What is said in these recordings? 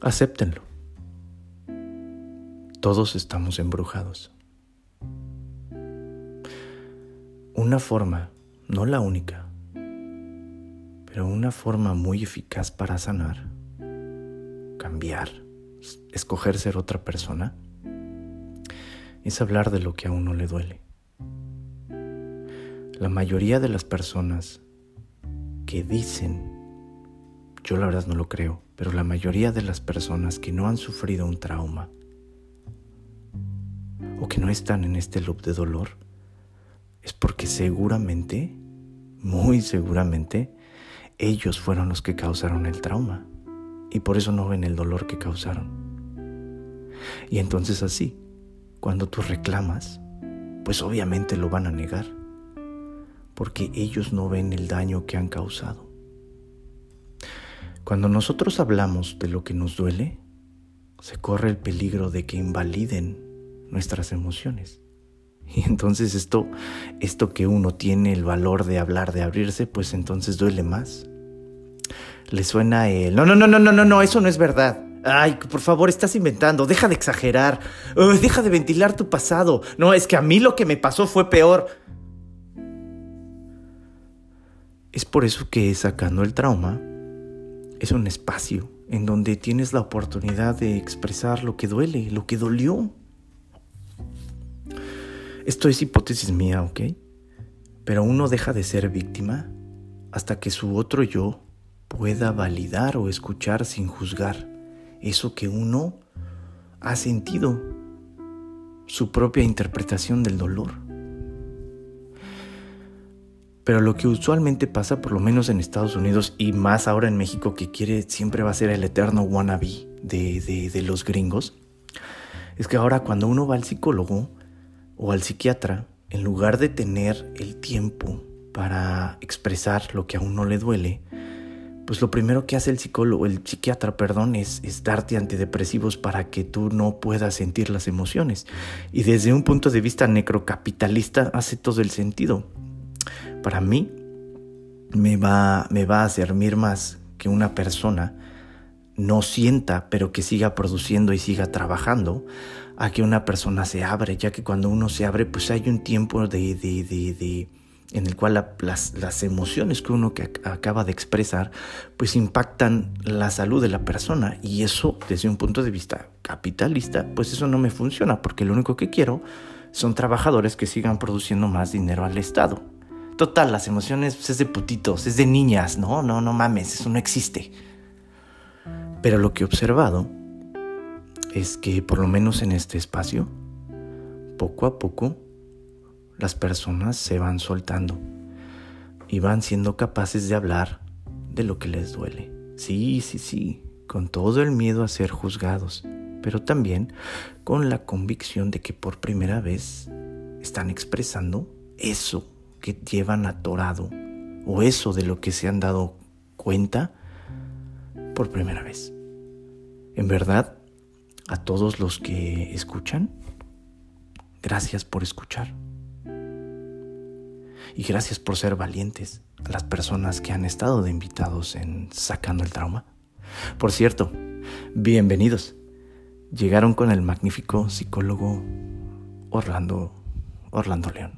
Acéptenlo. Todos estamos embrujados. Una forma, no la única, pero una forma muy eficaz para sanar, cambiar, escoger ser otra persona, es hablar de lo que a uno le duele. La mayoría de las personas que dicen, yo la verdad no lo creo, pero la mayoría de las personas que no han sufrido un trauma o que no están en este loop de dolor, es porque seguramente, muy seguramente, ellos fueron los que causaron el trauma y por eso no ven el dolor que causaron. Y entonces así, cuando tú reclamas, pues obviamente lo van a negar, porque ellos no ven el daño que han causado. Cuando nosotros hablamos de lo que nos duele, se corre el peligro de que invaliden nuestras emociones. Y entonces esto, esto que uno tiene el valor de hablar, de abrirse, pues entonces duele más. Le suena el, no, no, no, no, no, no, no, eso no es verdad. Ay, por favor, estás inventando, deja de exagerar, deja de ventilar tu pasado. No, es que a mí lo que me pasó fue peor. Es por eso que sacando el trauma es un espacio en donde tienes la oportunidad de expresar lo que duele, lo que dolió. Esto es hipótesis mía, ¿ok? Pero uno deja de ser víctima hasta que su otro yo pueda validar o escuchar sin juzgar eso que uno ha sentido, su propia interpretación del dolor. Pero lo que usualmente pasa, por lo menos en Estados Unidos y más ahora en México, que quiere siempre va a ser el eterno wannabe de, de, los gringos, es que ahora cuando uno va al psicólogo, o al psiquiatra, en lugar de tener el tiempo para expresar lo que a uno le duele, pues lo primero que hace el psicólogo, el psiquiatra, perdón, es, es, darte antidepresivos para que tú no puedas sentir las emociones. Y desde un punto de vista necrocapitalista hace todo el sentido. Para mí me va, me va a servir más que una persona no sienta, pero que siga produciendo y siga trabajando, a que una persona se abre, ya que cuando uno se abre, pues hay un tiempo de, de, de, en el cual las, las, emociones que uno que acaba de expresar, pues impactan la salud de la persona. Y eso, desde un punto de vista capitalista, pues eso no me funciona, porque lo único que quiero son trabajadores que sigan produciendo más dinero al Estado. Total, las emociones pues, es de putitos, es de niñas, no, no, no mames, eso no existe. Pero lo que he observado es que por lo menos en este espacio, poco a poco, las personas se van soltando y van siendo capaces de hablar de lo que les duele. Sí, sí, sí, con todo el miedo a ser juzgados, pero también con la convicción de que por primera vez están expresando eso que llevan atorado o eso de lo que se han dado cuenta por primera vez. En verdad, a todos los que escuchan, gracias por escuchar. Y gracias por ser valientes a las personas que han estado de invitados en Sacando el Trauma. Por cierto, bienvenidos. Llegaron con el magnífico psicólogo Orlando, Orlando León.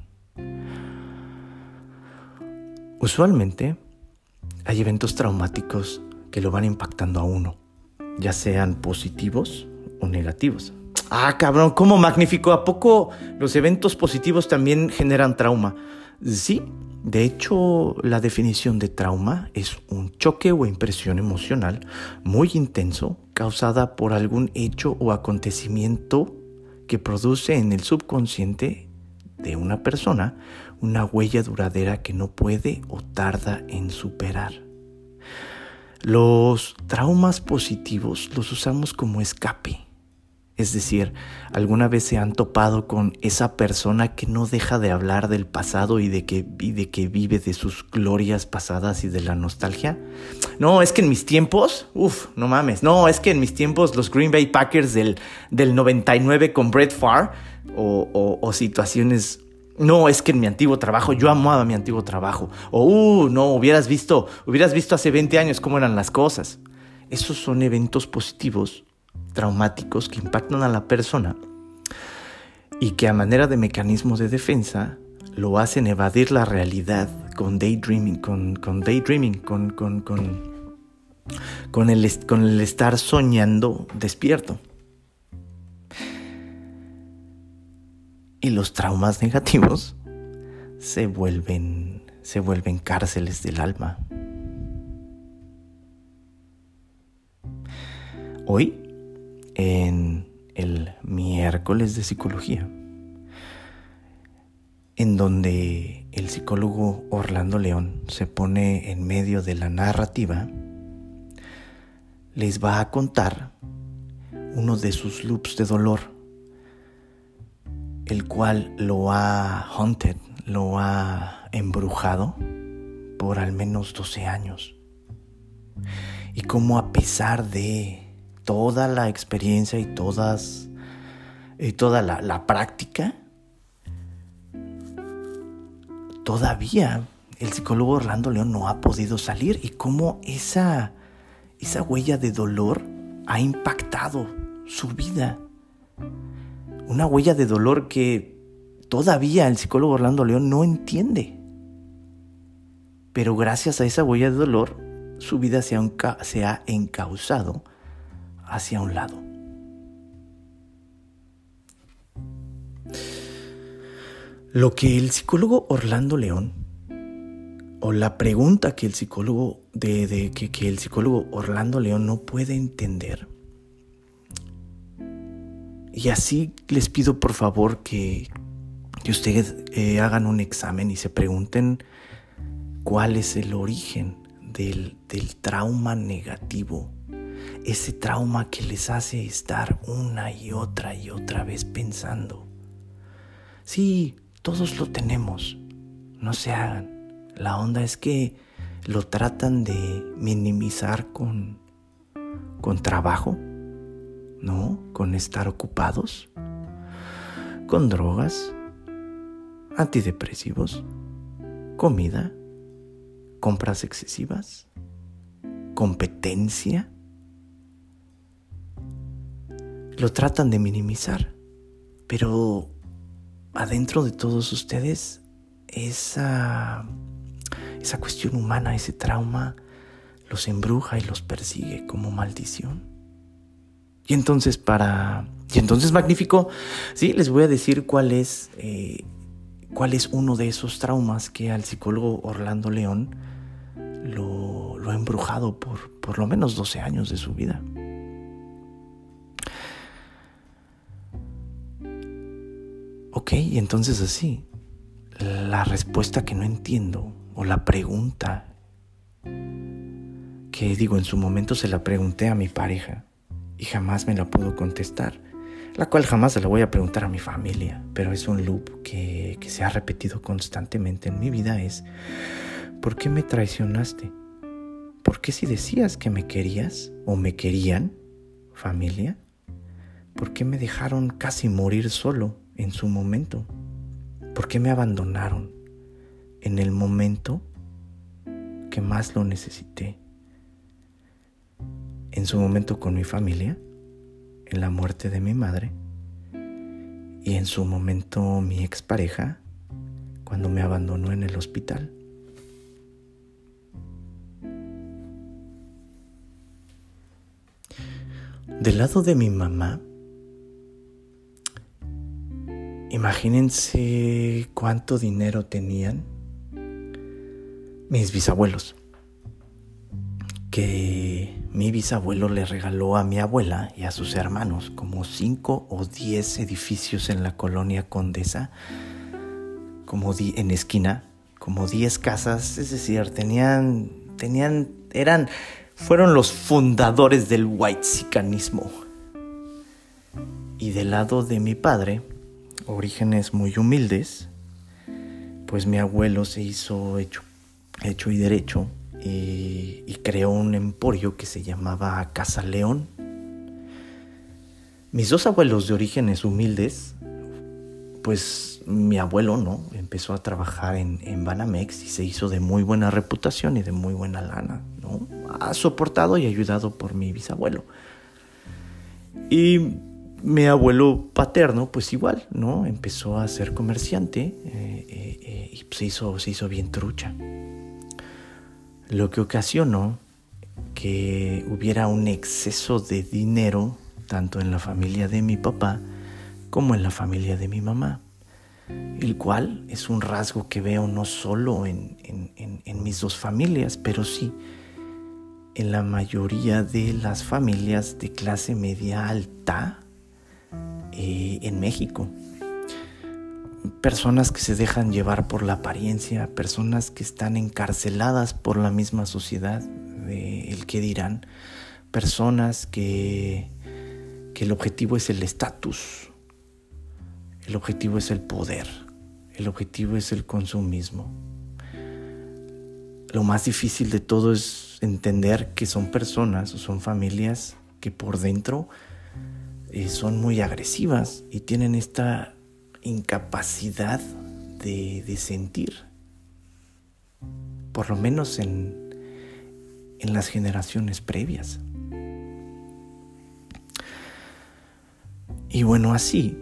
Usualmente hay eventos traumáticos que lo van impactando a uno, ya sean positivos o negativos. Ah, cabrón, ¿cómo magnífico? ¿A poco los eventos positivos también generan trauma? Sí, de hecho, la definición de trauma es un choque o impresión emocional muy intenso causada por algún hecho o acontecimiento que produce en el subconsciente de una persona una huella duradera que no puede o tarda en superar. Los traumas positivos los usamos como escape es decir, ¿alguna vez se han topado con esa persona que no deja de hablar del pasado y de que, que vive de sus glorias pasadas y de la nostalgia? No, es que en mis tiempos, uff, no mames, no, es que en mis tiempos los Green Bay Packers del, del 99 con Brett Farr o, o situaciones no, es que en mi antiguo trabajo, yo amaba mi antiguo trabajo. O, uh, no, hubieras visto, hubieras visto hace 20 años cómo eran las cosas. esos son eventos positivos, traumáticos, que impactan a la persona y que a manera de mecanismo de defensa lo hacen evadir la realidad con daydreaming, con, con daydreaming, con, con, con, con, el, con el estar soñando despierto. Y los traumas negativos se vuelven, se vuelven cárceles del alma. Hoy, en el miércoles de psicología, en donde el psicólogo Orlando León se pone en medio de la narrativa, les va a contar uno de sus loops de dolor, el cual lo ha haunted, lo ha embrujado por al menos 12 años. Y cómo a pesar de toda la experiencia y todas y toda la, práctica, todavía el psicólogo Orlando León no ha podido salir y cómo esa, esa huella de dolor ha impactado su vida. Una huella de dolor que todavía el psicólogo Orlando León no entiende. Pero gracias a esa huella de dolor, su vida se ha, se ha encauzado hacia un lado. Lo que el psicólogo Orlando León, o la pregunta que el psicólogo, de, que, que, el psicólogo Orlando León no puede entender, y así les pido por favor que, que ustedes eh, hagan un examen y se pregunten cuál es el origen del, del trauma negativo, ese trauma que les hace estar una y otra y otra vez pensando. Sí, todos lo tenemos. No se hagan. La onda es que lo tratan de minimizar con, con trabajo, ¿no? Con estar ocupados, con drogas, antidepresivos, comida, compras excesivas, competencia. Lo tratan de minimizar, pero adentro de todos ustedes esa, esa cuestión humana, ese trauma, los embruja y los persigue como maldición. Y entonces para... Y entonces magnífico, sí, les voy a decir cuál es, eh, cuál es uno de esos traumas que al psicólogo Orlando León lo, lo ha embrujado por por lo menos 12 años de su vida. Ok, y entonces así, la respuesta que no entiendo o la pregunta que digo en su momento se la pregunté a mi pareja y jamás me la pudo contestar, la cual jamás se la voy a preguntar a mi familia, pero es un loop que, que se ha repetido constantemente en mi vida es, ¿por qué me traicionaste? ¿Por qué si decías que me querías o me querían, familia? ¿Por qué me dejaron casi morir solo? en su momento? ¿Por qué me abandonaron en el momento que más lo necesité? En su momento con mi familia, en la muerte de mi madre y en su momento mi expareja cuando me abandonó en el hospital. Del lado de mi mamá, Imagínense cuánto dinero tenían mis bisabuelos. Que mi bisabuelo le regaló a mi abuela y a sus hermanos como cinco o diez edificios en la colonia Condesa, como en esquina, como diez casas, es decir, tenían, tenían, eran, fueron los fundadores del white sicanismo. Y del lado de mi padre, orígenes muy humildes, pues mi abuelo se hizo hecho, hecho y derecho y, creó un emporio que se llamaba Casa León. Mis dos abuelos de orígenes humildes pues mi abuelo, ¿no? Empezó a trabajar en, en, Banamex y se hizo de muy buena reputación y de muy buena lana, ¿no? Ha soportado y ayudado por mi bisabuelo. Y mi abuelo paterno, pues igual, ¿no? Empezó a ser comerciante eh, eh, eh, y se hizo, se hizo bien trucha. Lo que ocasionó que hubiera un exceso de dinero tanto en la familia de mi papá como en la familia de mi mamá, el cual es un rasgo que veo no solo en, mis dos familias, pero sí en la mayoría de las familias de clase media alta eh, en México. Personas que se dejan llevar por la apariencia, personas que están encarceladas por la misma sociedad, el que dirán, personas que, que el objetivo es el estatus, el objetivo es el poder, el objetivo es el consumismo. Lo más difícil de todo es entender que son personas o son familias que por dentro eh, son muy agresivas y tienen esta incapacidad de, de sentir, por lo menos en, en las generaciones previas. Y bueno, así,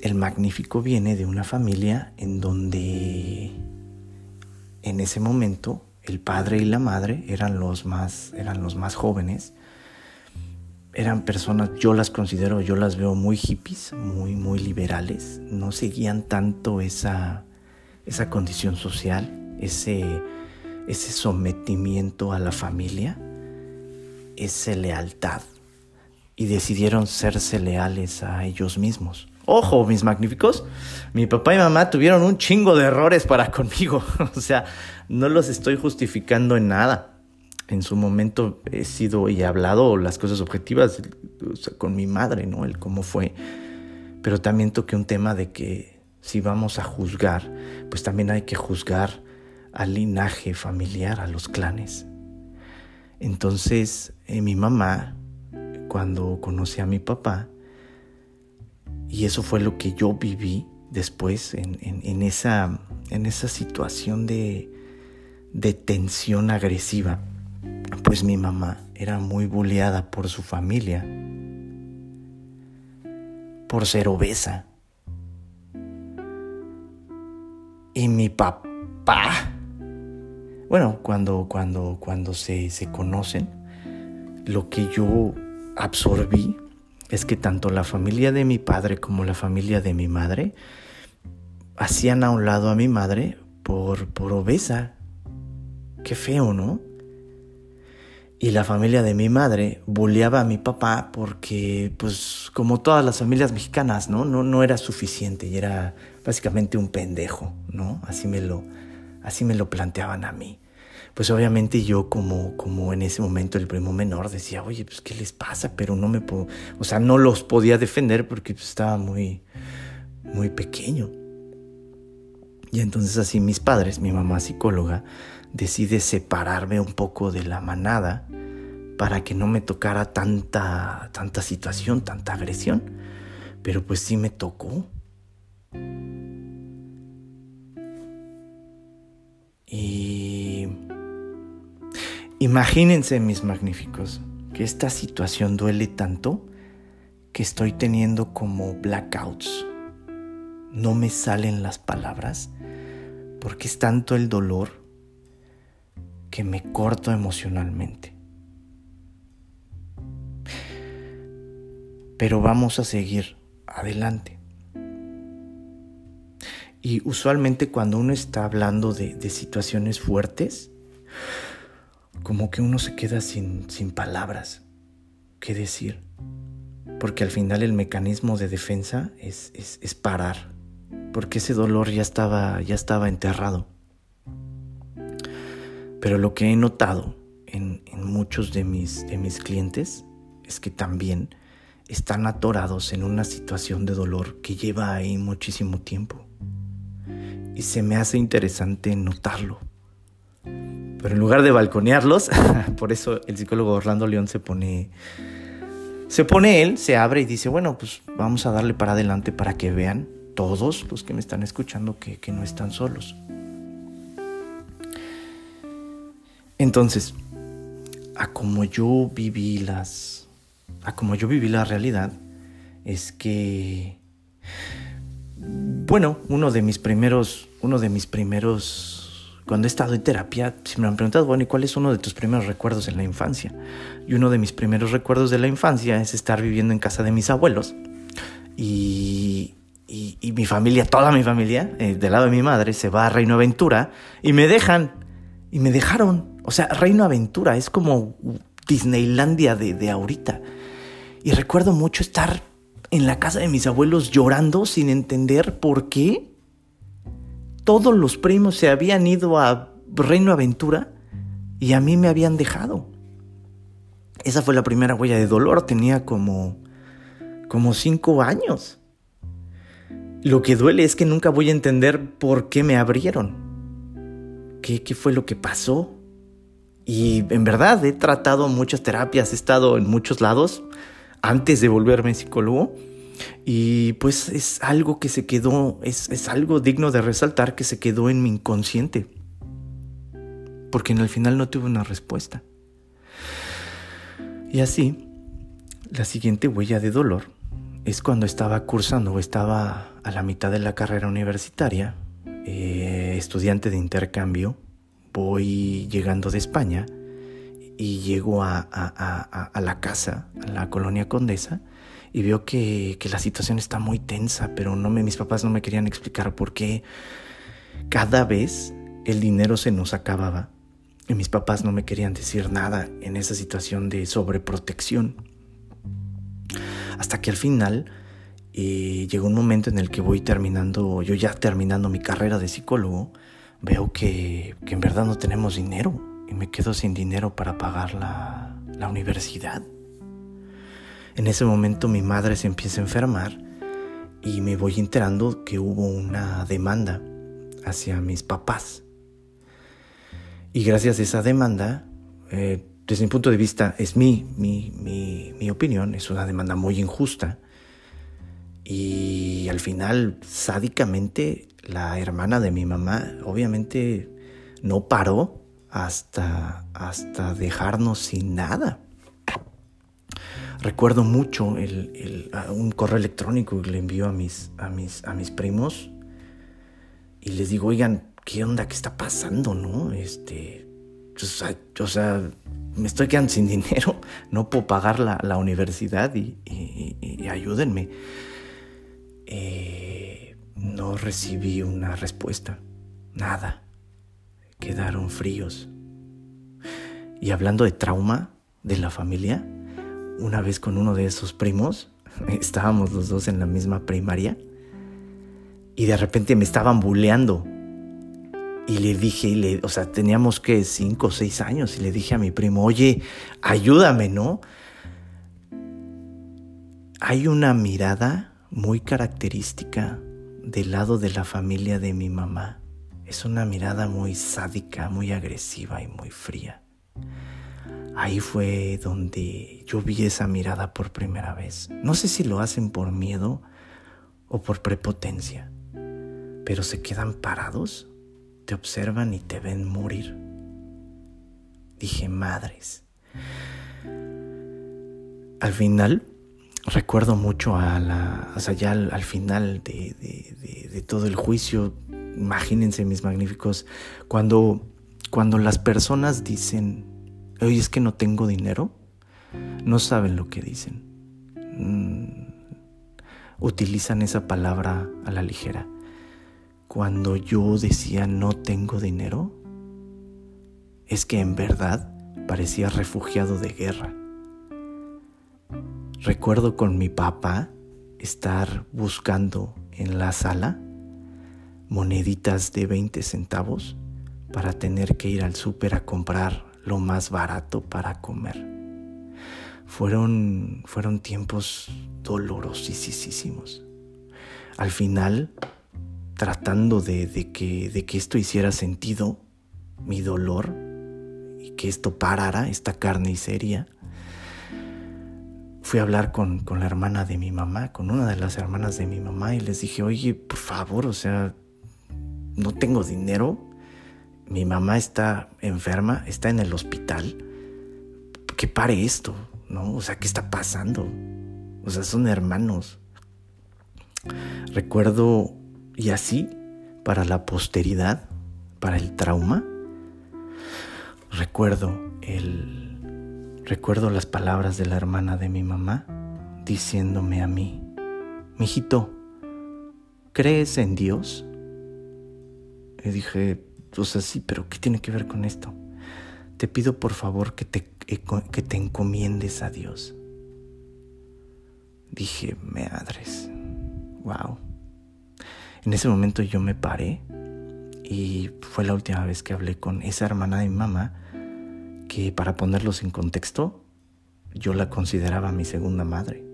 el magnífico viene de una familia en donde en ese momento el padre y la madre eran los más, eran los más jóvenes. Eran personas, yo las considero, yo las veo muy hippies, muy, muy liberales. No seguían tanto esa, esa condición social, ese, ese sometimiento a la familia, esa lealtad, y decidieron serse leales a ellos mismos. Ojo, mis magníficos, mi papá y mamá tuvieron un chingo de errores para conmigo, o sea, no los estoy justificando en nada. En su momento he sido y he hablado las cosas objetivas con mi madre, ¿no? El cómo fue. Pero también toqué un tema de que si vamos a juzgar, pues también hay que juzgar al linaje familiar, a los clanes. Entonces, eh, mi mamá, cuando conocí a mi papá, y eso fue lo que yo viví después en, esa, en esa situación de, de tensión agresiva, pues mi mamá era muy bulleada por su familia, por ser obesa. Y mi papá bueno, cuando, cuando, cuando se, se conocen, lo que yo absorbí es que tanto la familia de mi padre como la familia de mi madre hacían a un lado a mi madre por, por obesa. Qué feo, ¿no? Y la familia de mi madre bulleaba a mi papá porque, pues, como todas las familias mexicanas, ¿no? No, no era suficiente y era básicamente un pendejo, ¿no? Así me lo, Así me lo planteaban a mí. Pues obviamente yo como, como en ese momento el primo menor decía, oye, pues ¿qué les pasa? Pero no me puedo, o sea, no los podía defender porque pues, estaba muy, muy pequeño. Y entonces así mis padres, mi mamá psicóloga, decide separarme un poco de la manada para que no me tocara tanta, tanta situación, tanta agresión. Pero pues sí me tocó. Y imagínense, mis magníficos, que esta situación duele tanto que estoy teniendo como blackouts. No me salen las palabras porque es tanto el dolor que me corto emocionalmente. Pero vamos a seguir adelante. Y usualmente cuando uno está hablando de, situaciones fuertes, como que uno se queda sin, sin palabras que decir. Porque al final el mecanismo de defensa es, es, parar. Porque ese dolor ya estaba, ya estaba enterrado. Pero lo que he notado en, en muchos de mis, de mis clientes es que también están atorados en una situación de dolor que lleva ahí muchísimo tiempo y se me hace interesante notarlo. Pero en lugar de balconearlos, por eso el psicólogo Orlando León se pone se pone él, se abre y dice, bueno, pues vamos a darle para adelante para que vean todos los que me están escuchando que, que no están solos. Entonces, a como yo viví las. A como yo viví la realidad, es que. Bueno, uno de mis primeros. Uno de mis primeros. Cuando he estado en terapia, si me han preguntado, bueno, ¿y cuál es uno de tus primeros recuerdos en la infancia? Y uno de mis primeros recuerdos de la infancia es estar viviendo en casa de mis abuelos. Y, y, mi familia, toda mi familia, eh, del lado de mi madre, se va a Reino Aventura y me dejan. Y me dejaron. O sea, Reino Aventura es como Disneylandia de, de ahorita. Y recuerdo mucho estar en la casa de mis abuelos llorando sin entender por qué todos los primos se habían ido a Reino Aventura y a mí me habían dejado. Esa fue la primera huella de dolor, tenía como, como cinco años. Lo que duele es que nunca voy a entender por qué me abrieron. ¿Qué, qué fue lo que pasó? Y en verdad he tratado muchas terapias, he estado en muchos lados antes de volverme psicólogo. Y pues es algo que se quedó, es, es algo digno de resaltar que se quedó en mi inconsciente. Porque en el final no tuve una respuesta. Y así, la siguiente huella de dolor es cuando estaba cursando o estaba a la mitad de la carrera universitaria, eh, estudiante de intercambio voy llegando de España y llego a, la casa, a la colonia Condesa, y veo que, la situación está muy tensa, pero mis papás no me querían explicar por qué cada vez el dinero se nos acababa y mis papás no me querían decir nada en esa situación de sobreprotección. Hasta que al final eh, llegó un momento en el que voy terminando, yo ya terminando mi carrera de psicólogo, veo que, en verdad no tenemos dinero y me quedo sin dinero para pagar la, la universidad. En ese momento mi madre se empieza a enfermar y me voy enterando que hubo una demanda hacia mis papás. Y gracias a esa demanda, eh, desde mi punto de vista, es mi, mi, mi, mi opinión, es una demanda muy injusta. Y al final, sádicamente, la hermana de mi mamá obviamente no paró hasta, hasta dejarnos sin nada. Recuerdo mucho el, un correo electrónico que le envió a mis, a, mis, a mis primos y les digo, oigan, ¿qué onda? ¿Qué está pasando? ¿No? Este, o sea, me estoy quedando sin dinero, no puedo pagar la, universidad y, y ayúdenme. Eh, no recibí una respuesta. Nada. Quedaron fríos. Y hablando de trauma de la familia, una vez con uno de esos primos, estábamos los dos en la misma primaria, y de repente me estaban buleando. Y le dije, le, o sea, teníamos que cinco o seis años, y le dije a mi primo, oye, ayúdame, ¿no? Hay una mirada muy característica del lado de la familia de mi mamá. Es una mirada muy sádica, muy agresiva y muy fría. Ahí fue donde yo vi esa mirada por primera vez. No sé si lo hacen por miedo o por prepotencia, pero se quedan parados, te observan y te ven morir. Dije, madres. Al final recuerdo mucho a la, o sea, ya al, final de, de, todo el juicio, imagínense mis magníficos, cuando, cuando las personas dicen, oye, es que no tengo dinero, no saben lo que dicen. Mm, utilizan esa palabra a la ligera. Cuando yo decía no tengo dinero, es que en verdad parecía refugiado de guerra Recuerdo con mi papá estar buscando en la sala moneditas de 20 centavos para tener que ir al súper a comprar lo más barato para comer. Fueron, fueron tiempos dolorosísimos. Al final, tratando de, de, que, de que esto hiciera sentido, mi dolor, y que esto parara, esta carnicería, fui a hablar con, con la hermana de mi mamá, con una de las hermanas de mi mamá, y les dije, oye, por favor, o sea, no tengo dinero, mi mamá está enferma, está en el hospital, que pare esto, ¿no? O sea, ¿qué está pasando? O sea, son hermanos. Recuerdo, y así, para la posteridad, para el trauma, recuerdo el recuerdo las palabras de la hermana de mi mamá diciéndome a mí, mijito, ¿crees en Dios? Y dije, o sea, sí, pero ¿qué tiene que ver con esto? Te pido por favor que te, que te encomiendes a Dios. Dije, madres, wow. En ese momento yo me paré y fue la última vez que hablé con esa hermana de mi mamá que para ponerlos en contexto, yo la consideraba mi segunda madre.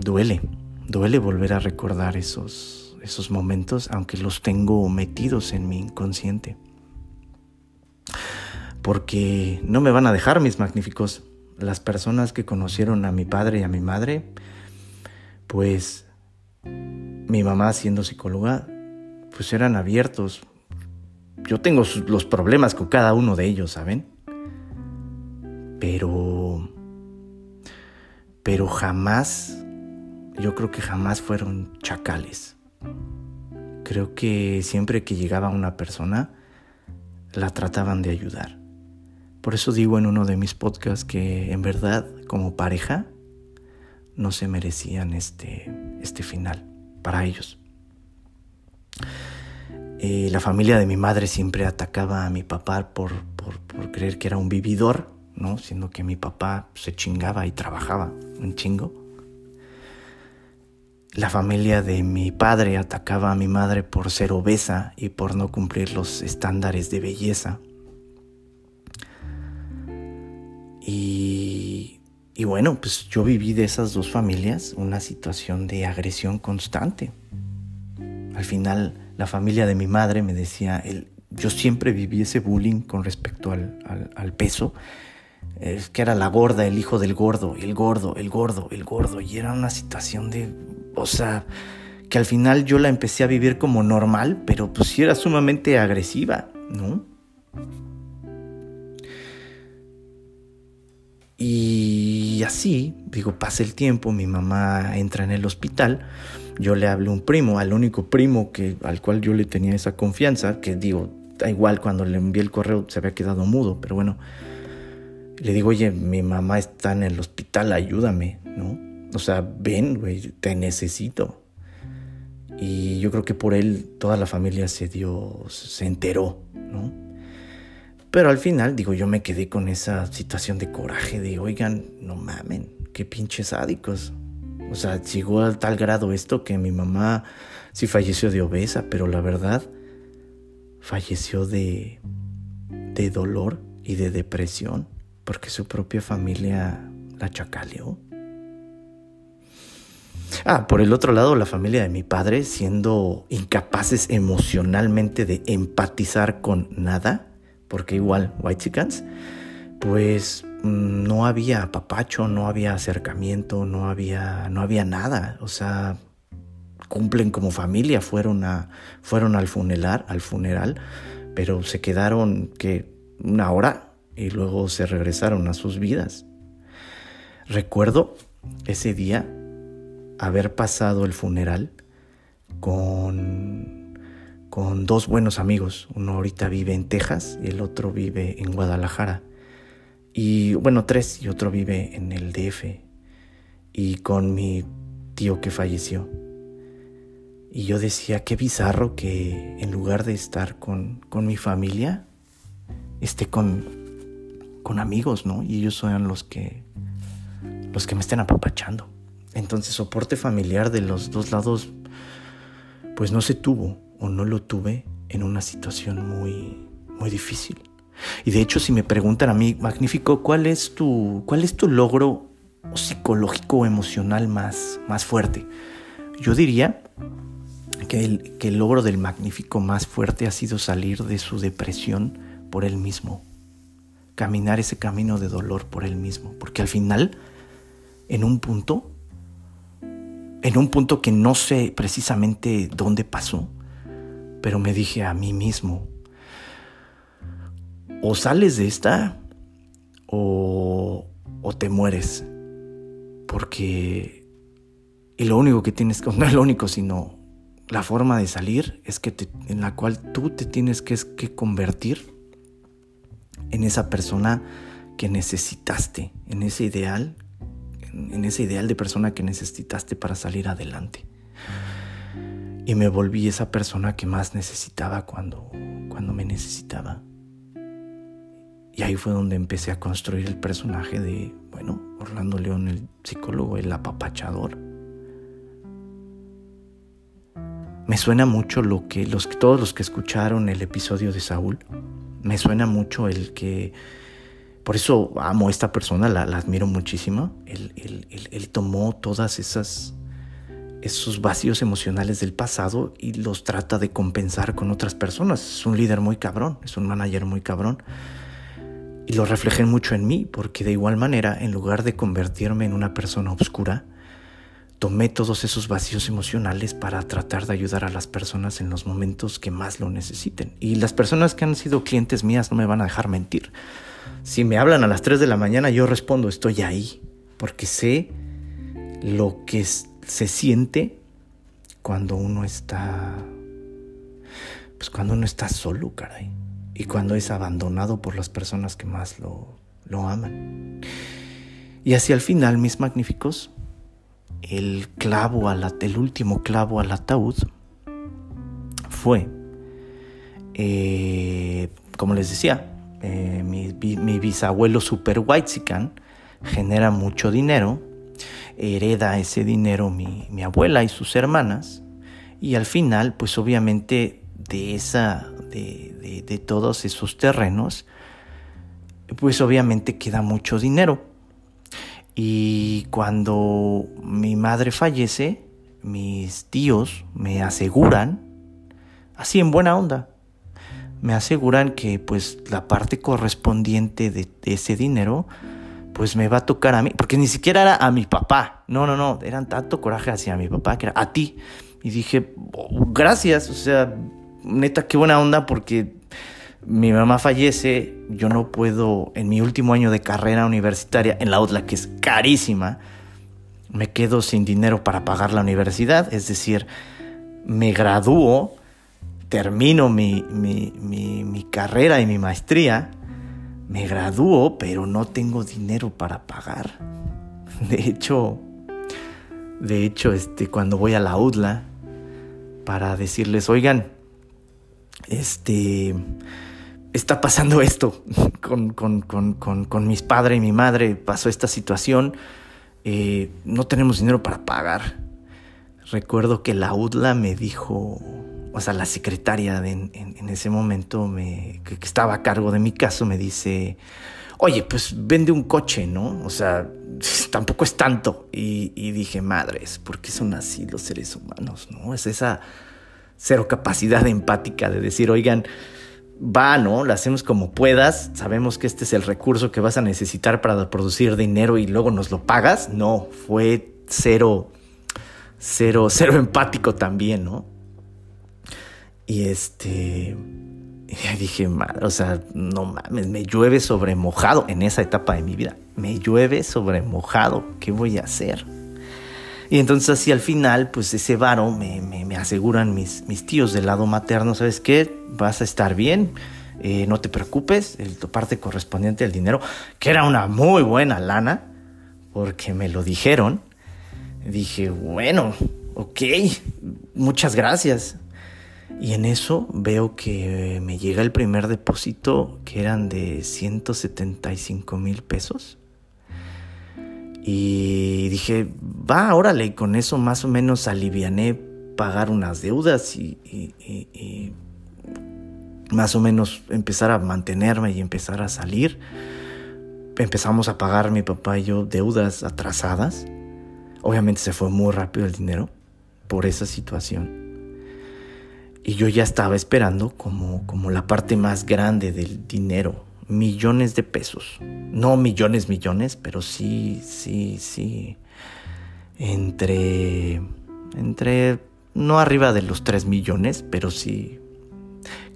Duele, duele volver a recordar esos, esos momentos, aunque los tengo metidos en mi inconsciente. Porque no me van a dejar mis magníficos. Las personas que conocieron a mi padre y a mi madre, pues mi mamá siendo psicóloga, pues eran abiertos. Yo tengo los problemas con cada uno de ellos, ¿saben? Pero... Pero jamás, yo creo que jamás fueron chacales. Creo que siempre que llegaba una persona, la trataban de ayudar. Por eso digo en uno de mis podcasts que en verdad, como pareja, no se merecían este, este final para ellos. Eh, la familia de mi madre siempre atacaba a mi papá por, por, creer que era un vividor, ¿no? Siendo que mi papá se chingaba y trabajaba un chingo. La familia de mi padre atacaba a mi madre por ser obesa y por no cumplir los estándares de belleza. Y, y bueno, pues yo viví de esas dos familias una situación de agresión constante. Al final la familia de mi madre me decía, el, yo siempre viví ese bullying con respecto al, peso, es que era la gorda, el hijo del gordo, el gordo, el gordo, el gordo, y era una situación de, o sea, que al final yo la empecé a vivir como normal, pero pues sí era sumamente agresiva, ¿no? Y así, digo, pasa el tiempo, mi mamá entra en el hospital yo le hablé a un primo, al único primo que, al cual yo le tenía esa confianza, que digo, da igual, cuando le envié el correo se había quedado mudo, pero bueno, le digo, oye, mi mamá está en el hospital, ayúdame, ¿no? O sea, ven, güey, te necesito. Y yo creo que por él toda la familia se dio, se enteró, ¿no? Pero al final, digo, yo me quedé con esa situación de coraje de, oigan, no mamen, qué pinches sádicos. O sea, llegó a tal grado esto que mi mamá sí falleció de obesa, pero la verdad falleció de, de dolor y de depresión porque su propia familia la chacaleó. Ah, por el otro lado, la familia de mi padre, siendo incapaces emocionalmente de empatizar con nada, porque igual, White Chickens, pues Mm, no había papacho, no había acercamiento, no había, no había nada. O sea, cumplen como familia, fueron, a, fueron al funeral, al funeral, pero se quedaron que una hora y luego se regresaron a sus vidas. Recuerdo ese día haber pasado el funeral con, con dos buenos amigos. Uno ahorita vive en Texas y el otro vive en Guadalajara. Y bueno, tres y otro vive en el DF. Y con mi tío que falleció. Y yo decía, qué bizarro que en lugar de estar con, con mi familia, esté con, con amigos, ¿no? Y ellos son los que, los que me estén apapachando. Entonces, soporte familiar de los dos lados, pues no se tuvo o no lo tuve en una situación muy, muy difícil. Y de hecho, si me preguntan a mí, Magnífico, ¿cuál es tu, cuál es tu logro psicológico o emocional más, más fuerte? Yo diría que el, que el logro del Magnífico más fuerte ha sido salir de su depresión por él mismo. caminar ese camino de dolor por él mismo, porque al final, en un punto, en un punto que no sé precisamente dónde pasó, pero me dije a mí mismo, o sales de esta o, o te mueres, porque y lo único que tienes, no es lo único, sino la forma de salir es que en la cual tú te tienes que, que convertir en esa persona que necesitaste, en ese ideal, en ese ideal de persona que necesitaste para salir adelante. Y me volví esa persona que más necesitaba cuando, cuando me necesitaba. Y ahí fue donde empecé a construir el personaje de, bueno, Orlando León, el psicólogo, el apapachador Me suena mucho lo que los, todos los que escucharon el episodio de Saúl, me suena mucho el que, por eso amo a esta persona, la, admiro muchísimo. Él, tomó todas esas esos vacíos emocionales del pasado y los trata de compensar con otras personas. Es un líder muy cabrón, es un manager muy cabrón. Y lo reflejé mucho en mí, porque de igual manera, en lugar de convertirme en una persona oscura, tomé todos esos vacíos emocionales para tratar de ayudar a las personas en los momentos que más lo necesiten. Y las personas que han sido clientes mías no me van a dejar mentir. Si me hablan a las 3 de la mañana, yo respondo, estoy ahí, porque sé lo que se siente cuando uno está, pues cuando uno está solo, caray, y cuando es abandonado por las personas que más lo, lo aman. Y hacia el final, mis magníficos, el clavo, el último clavo al ataúd fue, eh, como les decía, eh, mi, bisabuelo Super Whitezican genera mucho dinero, hereda ese dinero mi, abuela y sus hermanas, y al final, pues obviamente de esa, de todos esos terrenos, pues obviamente queda mucho dinero. Y cuando mi madre fallece, mis tíos me aseguran, así en buena onda, me aseguran que pues la parte correspondiente de, ese dinero pues me va a tocar a mí, porque ni siquiera era a mi papá, no, no, no, eran tanto coraje hacia mi papá que era a ti. Y dije, oh, gracias, o sea, neta, qué buena onda porque mi mamá fallece, yo no puedo, en mi último año de carrera universitaria, en la UDLA, que es carísima, me quedo sin dinero para pagar la universidad, es decir, me gradúo, termino mi, mi, carrera y mi maestría, me gradúo, pero no tengo dinero para pagar. De hecho, de hecho, este, cuando voy a la UDLA para decirles, oigan, este, está pasando esto con, con, mis padres y mi madre, pasó esta situación, eh, no tenemos dinero para pagar. Recuerdo que la UDLA me dijo, o sea, la secretaria en, ese momento me, que, estaba a cargo de mi caso me dice, oye, pues vende un coche, ¿no? O sea, tampoco es tanto. Y, dije, madres, ¿por qué son así los seres humanos, no? Es esa cero capacidad empática de decir, oigan, va, ¿no? Lo hacemos como puedas, sabemos que este es el recurso que vas a necesitar para producir dinero y luego nos lo pagas. No, fue cero, cero, cero empático también, ¿no? Y este, y dije, madre, o sea, no mames, me llueve sobre mojado en esa etapa de mi vida. Me llueve sobre mojado, ¿qué voy a hacer? Y entonces así al final, pues ese varo me, me, aseguran mis, mis, tíos del lado materno, ¿sabes qué? Vas a estar bien, eh, no te preocupes, el, tu parte correspondiente del dinero, que era una muy buena lana, porque me lo dijeron. Dije, bueno, ok, muchas gracias. Y en eso veo que me llega el primer depósito que eran de 175 mil pesos. Y dije, va, órale, con eso más o menos aliviané pagar unas deudas y, más o menos empezar a mantenerme y empezar a salir. Empezamos a pagar mi papá y yo deudas atrasadas. Obviamente se fue muy rápido el dinero por esa situación. Y yo ya estaba esperando como, como la parte más grande del dinero, millones de pesos. No millones, millones, pero sí, sí, sí. Entre, entre, no arriba de los 3 millones, pero sí,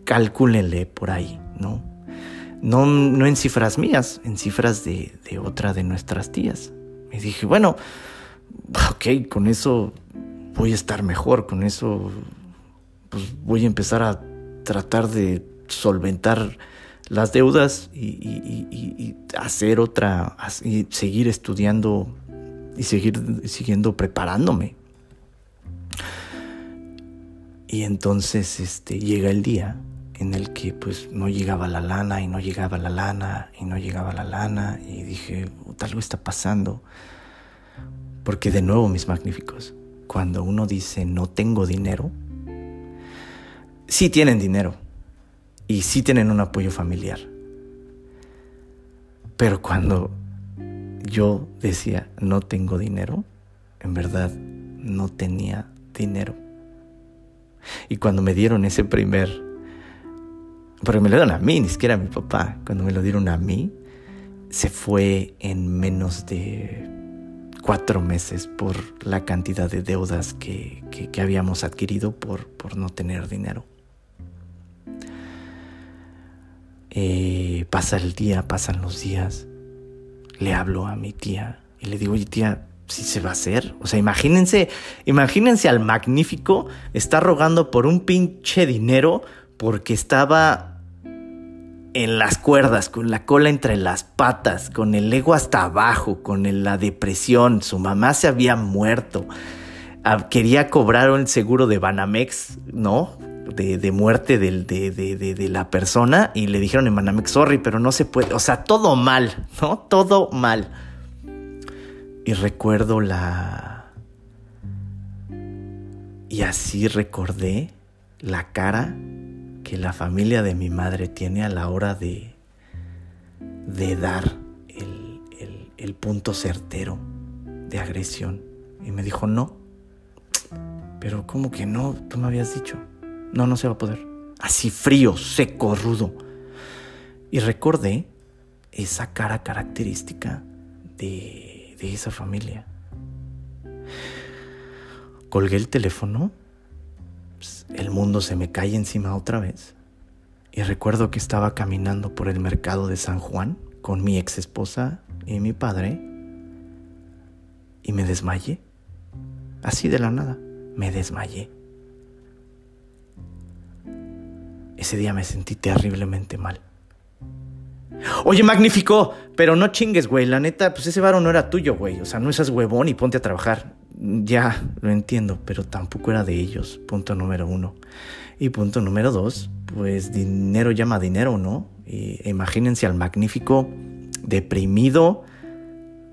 calcúlenle por ahí, ¿no? No, no en cifras mías, en cifras de, de otra de nuestras tías. Y dije, bueno, ok, con eso voy a estar mejor, con eso pues voy a empezar a tratar de solventar las deudas y, hacer otra, y seguir estudiando y seguir siguiendo preparándome. Y entonces este, llega el día en el que pues no llegaba la lana y no llegaba la lana y no llegaba la lana y dije, algo está pasando. Porque de nuevo, mis magníficos, cuando uno dice no tengo dinero, sí tienen dinero y sí tienen un apoyo familiar. Pero cuando yo decía no tengo dinero, en verdad no tenía dinero. Y cuando me dieron ese primer, porque me lo dieron a mí, ni siquiera a mi papá, cuando me lo dieron a mí, se fue en menos de cuatro meses por la cantidad de deudas que, habíamos adquirido por, por no tener dinero. Eh, pasa el día, pasan los días. Le hablo a mi tía y le digo, oye tía, si se va a hacer. O sea, imagínense, imagínense al magnífico está rogando por un pinche dinero porque estaba en las cuerdas, con la cola entre las patas, con el ego hasta abajo, con la depresión. Su mamá se había muerto. Ah, quería cobrar el seguro de Banamex, ¿no? De, muerte de, de, la persona y le dijeron en Banamex, sorry, pero no se puede. O sea, todo mal, ¿no? Todo mal. Y recuerdo la... Y así recordé la cara que la familia de mi madre tiene a la hora de, de dar el, punto certero de agresión. Y me dijo, no. Pero ¿cómo que no? Tú me habías dicho. No, no se va a poder. Así frío, seco, rudo. Y recordé esa cara característica de, de esa familia. Colgué el teléfono el mundo se me cae encima otra vez. Y recuerdo que estaba caminando por el mercado de San Juan con mi ex esposa y mi padre y me desmayé. Así de la nada, me desmayé. Ese día me sentí terriblemente mal. Oye, magnífico, pero no chingues, güey. La neta, pues ese varo no era tuyo, güey. O sea, no seas huevón y ponte a trabajar. Ya, lo entiendo, pero tampoco era de ellos. Punto número uno. Y punto número dos, pues dinero llama dinero, ¿no? Imagínense al magnífico deprimido,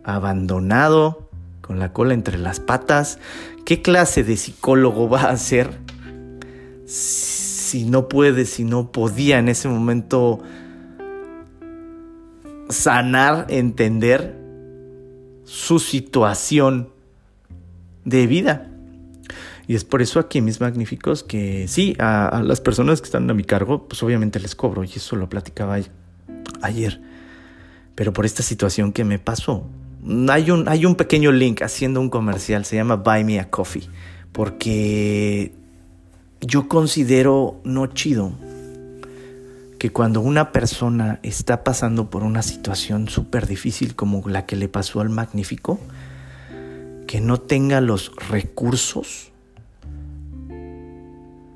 abandonado, con la cola entre las patas. ¿Qué clase de psicólogo va a ser si no puede, si no podía en ese momento sanar, entender su situación de vida. Y es por eso aquí mis magníficos que sí, a, las personas que están a mi cargo, pues obviamente les cobro, y eso lo platicaba ayer. Pero por esta situación que me pasó, hay un, hay un pequeño link haciendo un comercial, se llama Buy Me a Coffee, porque yo considero no chido que cuando una persona está pasando por una situación súper difícil como la que le pasó al magnífico, que no tenga los recursos,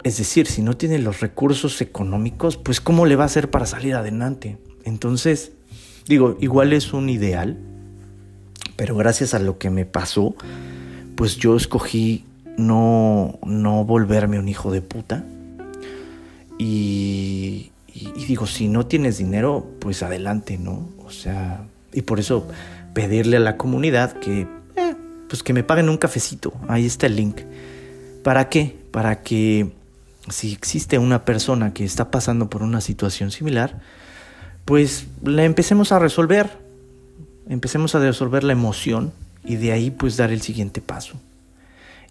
es decir, si no tiene los recursos económicos, pues ¿cómo le va a hacer para salir adelante? Entonces, digo, igual es un ideal, pero gracias a lo que me pasó, pues yo escogí no, no volverme un hijo de puta. Y, digo, si no tienes dinero, pues adelante, ¿no? O sea, y por eso pedirle a la comunidad que, eh, pues que me paguen un cafecito. Ahí está el link. ¿Para qué? Para que si existe una persona que está pasando por una situación similar, pues la empecemos a resolver. Empecemos a resolver la emoción y de ahí pues dar el siguiente paso.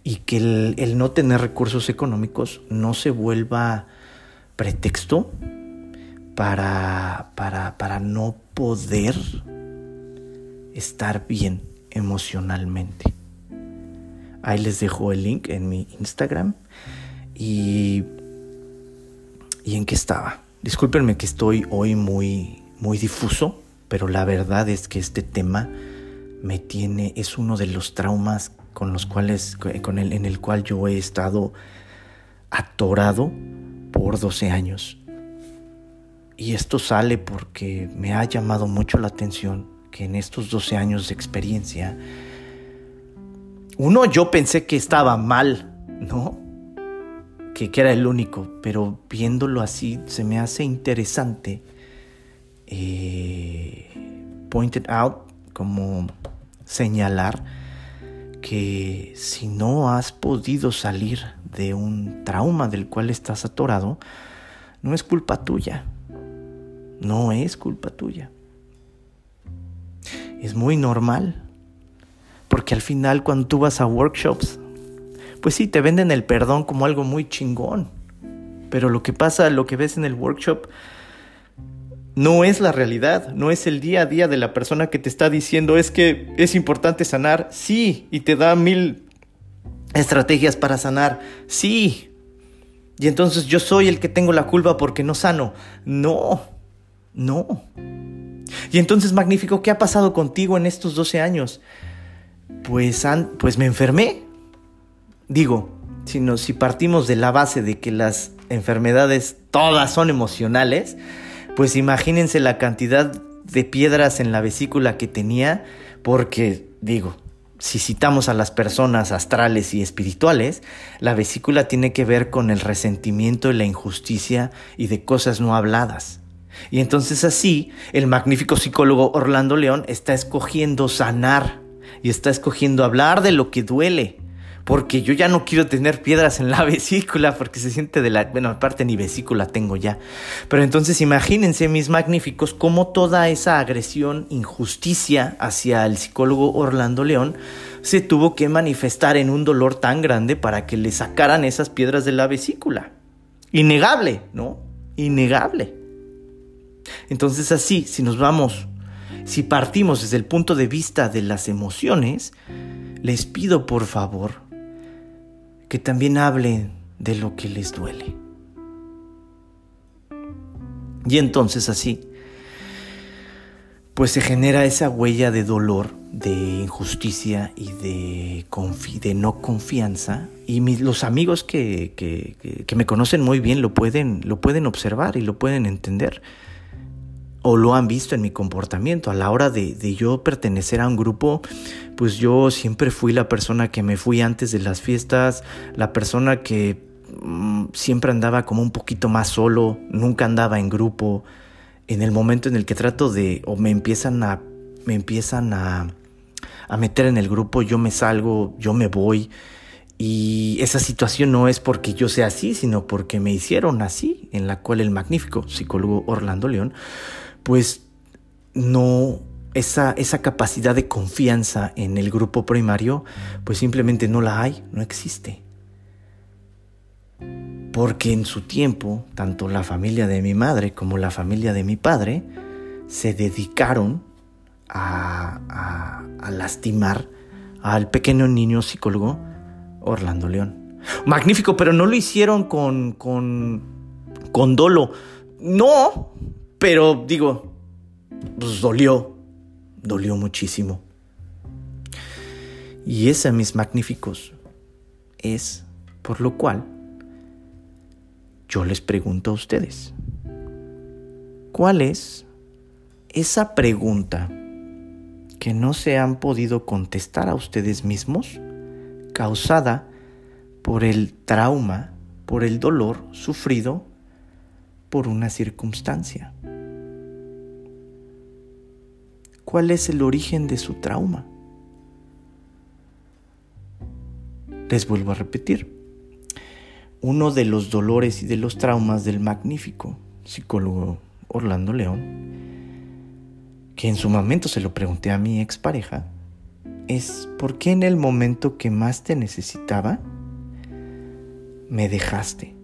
Y que el, el no tener recursos económicos no se vuelva pretexto para, para, para no poder estar bien emocionalmente. Ahí les dejo el link en mi Instagram. Y, y en qué estaba. Discúlpenme que estoy hoy muy, muy difuso, pero la verdad es que este tema me tiene, es uno de los traumas con los cuales, con el, en el cual yo he estado atorado por 12 años. Y esto sale porque me ha llamado mucho la atención que en estos 12 años de experiencia, uno, yo pensé que estaba mal, ¿no? Que, que era el único, pero viéndolo así se me hace interesante eh, pointed out, como señalar que si no has podido salir de un trauma del cual estás atorado, no es culpa tuya. No es culpa tuya. Es muy normal. Porque al final cuando tú vas a workshops, pues sí, te venden el perdón como algo muy chingón. Pero lo que pasa, lo que ves en el workshop, no es la realidad, no es el día a día de la persona que te está diciendo es que es importante sanar, sí, y te da mil estrategias para sanar, sí. Y entonces yo soy el que tengo la culpa porque no sano. No, no. Y entonces, magnífico, ¿qué ha pasado contigo en estos 12 años? Pues, pues me enfermé. Digo, si, si partimos de la base de que las enfermedades todas son emocionales, pues imagínense la cantidad de piedras en la vesícula que tenía, porque digo, si citamos a las personas astrales y espirituales, la vesícula tiene que ver con el resentimiento y la injusticia y de cosas no habladas. Y entonces así, el magnífico psicólogo Orlando León está escogiendo sanar y está escogiendo hablar de lo que duele, porque yo ya no quiero tener piedras en la vesícula porque se siente de la, bueno, aparte ni vesícula tengo ya. Pero entonces imagínense mis magníficos cómo toda esa agresión, injusticia hacia el psicólogo Orlando León se tuvo que manifestar en un dolor tan grande para que le sacaran esas piedras de la vesícula. Innegable, ¿no? Innegable. Entonces así, si nos vamos, si partimos desde el punto de vista de las emociones, les pido por favor que también hablen de lo que les duele. Y entonces así, pues se genera esa huella de dolor, de injusticia y de, no confianza. Y los amigos que, que, me conocen muy bien lo pueden, lo pueden observar y lo pueden entender o lo han visto en mi comportamiento. A la hora de, yo pertenecer a un grupo, pues yo siempre fui la persona que me fui antes de las fiestas, la persona que mm, siempre andaba como un poquito más solo, nunca andaba en grupo. En el momento en el que trato de, o me empiezan a, me empiezan a, a meter en el grupo, yo me salgo, yo me voy. Y esa situación no es porque yo sea así, sino porque me hicieron así, en la cual el magnífico psicólogo Orlando León pues no, esa, esa capacidad de confianza en el grupo primario, pues simplemente no la hay, no existe. Porque en su tiempo, tanto la familia de mi madre como la familia de mi padre se dedicaron a, a, lastimar al pequeño niño psicólogo Orlando León. Magnífico, pero no lo hicieron con, con, con dolo. No, pero digo, pues dolió, dolió muchísimo. Y ese, mis magníficos, es por lo cual yo les pregunto a ustedes, ¿cuál es esa pregunta que no se han podido contestar a ustedes mismos causada por el trauma, por el dolor sufrido por una circunstancia? Cuál es el origen de su trauma. Les vuelvo a repetir, uno de los dolores y de los traumas del magnífico psicólogo Orlando León, que en su momento se lo pregunté a mi expareja, es por qué en el momento que más te necesitaba, me dejaste.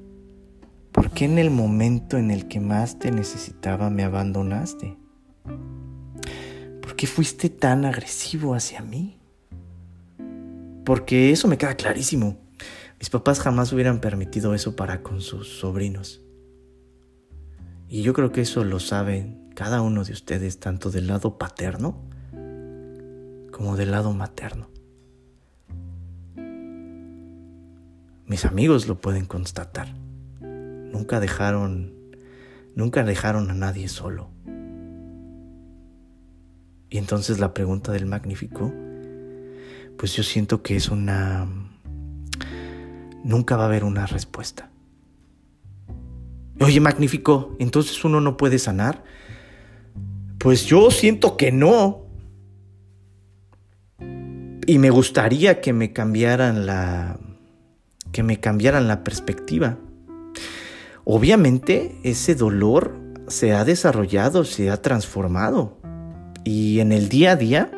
¿Por ¿por qué en el momento en el que más te necesitaba me abandonaste? ¿Por qué fuiste tan agresivo hacia mí? Porque eso me queda clarísimo. Mis papás jamás hubieran permitido eso para con sus sobrinos. Y yo creo que eso lo saben cada uno de ustedes, tanto del lado paterno como del lado materno. Mis amigos lo pueden constatar. Nunca dejaron, nunca dejaron a nadie solo. Y entonces la pregunta del magnífico, pues yo siento que es una... Nunca va a haber una respuesta. Oye, magnífico, entonces uno no puede sanar. Pues yo siento que no. Y me gustaría que me cambiaran la que me cambiaran la perspectiva. Obviamente ese dolor se ha desarrollado, se ha transformado. Y en el día a día,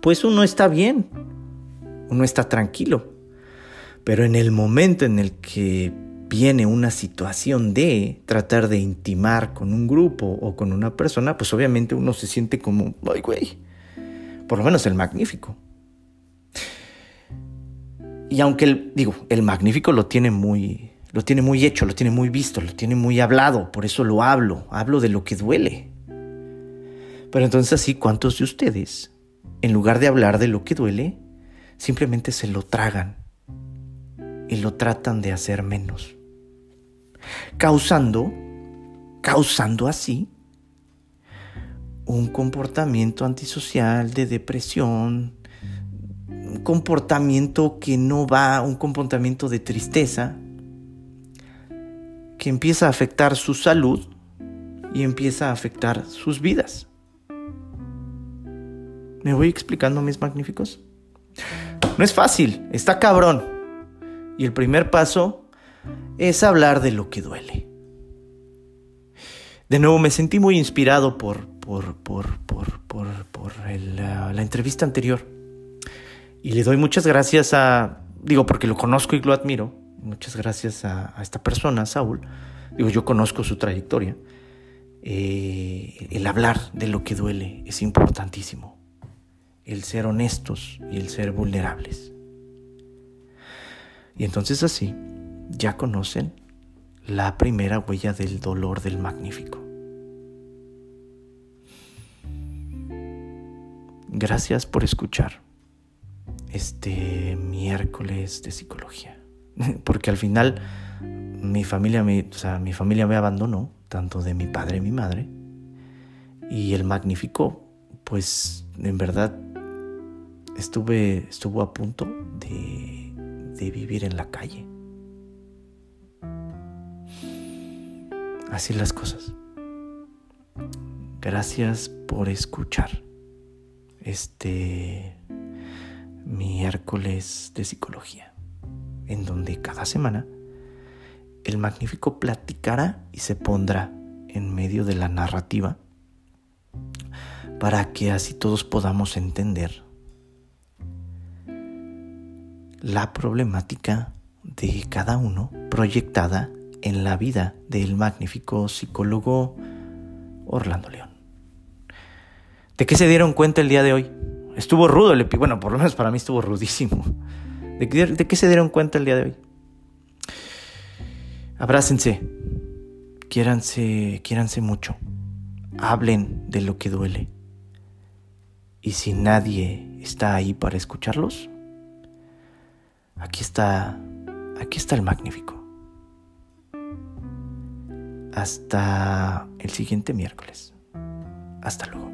pues uno está bien, uno está tranquilo. Pero en el momento en el que viene una situación de tratar de intimar con un grupo o con una persona, pues obviamente uno se siente como, ay güey, por lo menos el magnífico. Y aunque el, digo, el magnífico lo tiene muy, lo tiene muy hecho, lo tiene muy visto, lo tiene muy hablado, por eso lo hablo, hablo de lo que duele. Pero entonces así, ¿cuántos de ustedes, en lugar de hablar de lo que duele, simplemente se lo tragan y lo tratan de hacer menos? Causando, causando así un comportamiento antisocial de depresión, comportamiento que no va, un comportamiento de tristeza, que empieza a afectar su salud y empieza a afectar sus vidas. ¿Me voy explicando, mis magníficos? No es fácil, está cabrón. Y el primer paso es hablar de lo que duele. De nuevo, me sentí muy inspirado por, por, por, por, por, la entrevista anterior. Y le doy muchas gracias a, digo, porque lo conozco y lo admiro, muchas gracias a, esta persona, Saúl. Digo, yo conozco su trayectoria. Eh, el hablar de lo que duele es importantísimo. El ser honestos y el ser vulnerables. Y entonces así ya conocen la primera huella del dolor del magnífico. Gracias por escuchar este miércoles de psicología. Porque al final mi familia me, mi familia me abandonó, tanto de mi padre y mi madre. Y el magnífico, pues en verdad estuve, estuvo a punto de, de vivir en la calle. Así las cosas. Gracias por escuchar este miércoles de psicología, en donde cada semana el magnífico platicará y se pondrá en medio de la narrativa para que así todos podamos entender la problemática de cada uno proyectada en la vida del magnífico psicólogo Orlando León. ¿De qué se dieron cuenta el día de hoy? Estuvo rudo el episodio. Bueno, por lo menos para mí estuvo rudísimo. ¿De qué, se dieron cuenta el día de hoy? Abrácense. Quiéranse, quiéranse mucho. Hablen de lo que duele. Y si nadie está ahí para escucharlos, aquí está, aquí está el magnífico. Hasta el siguiente miércoles. Hasta luego.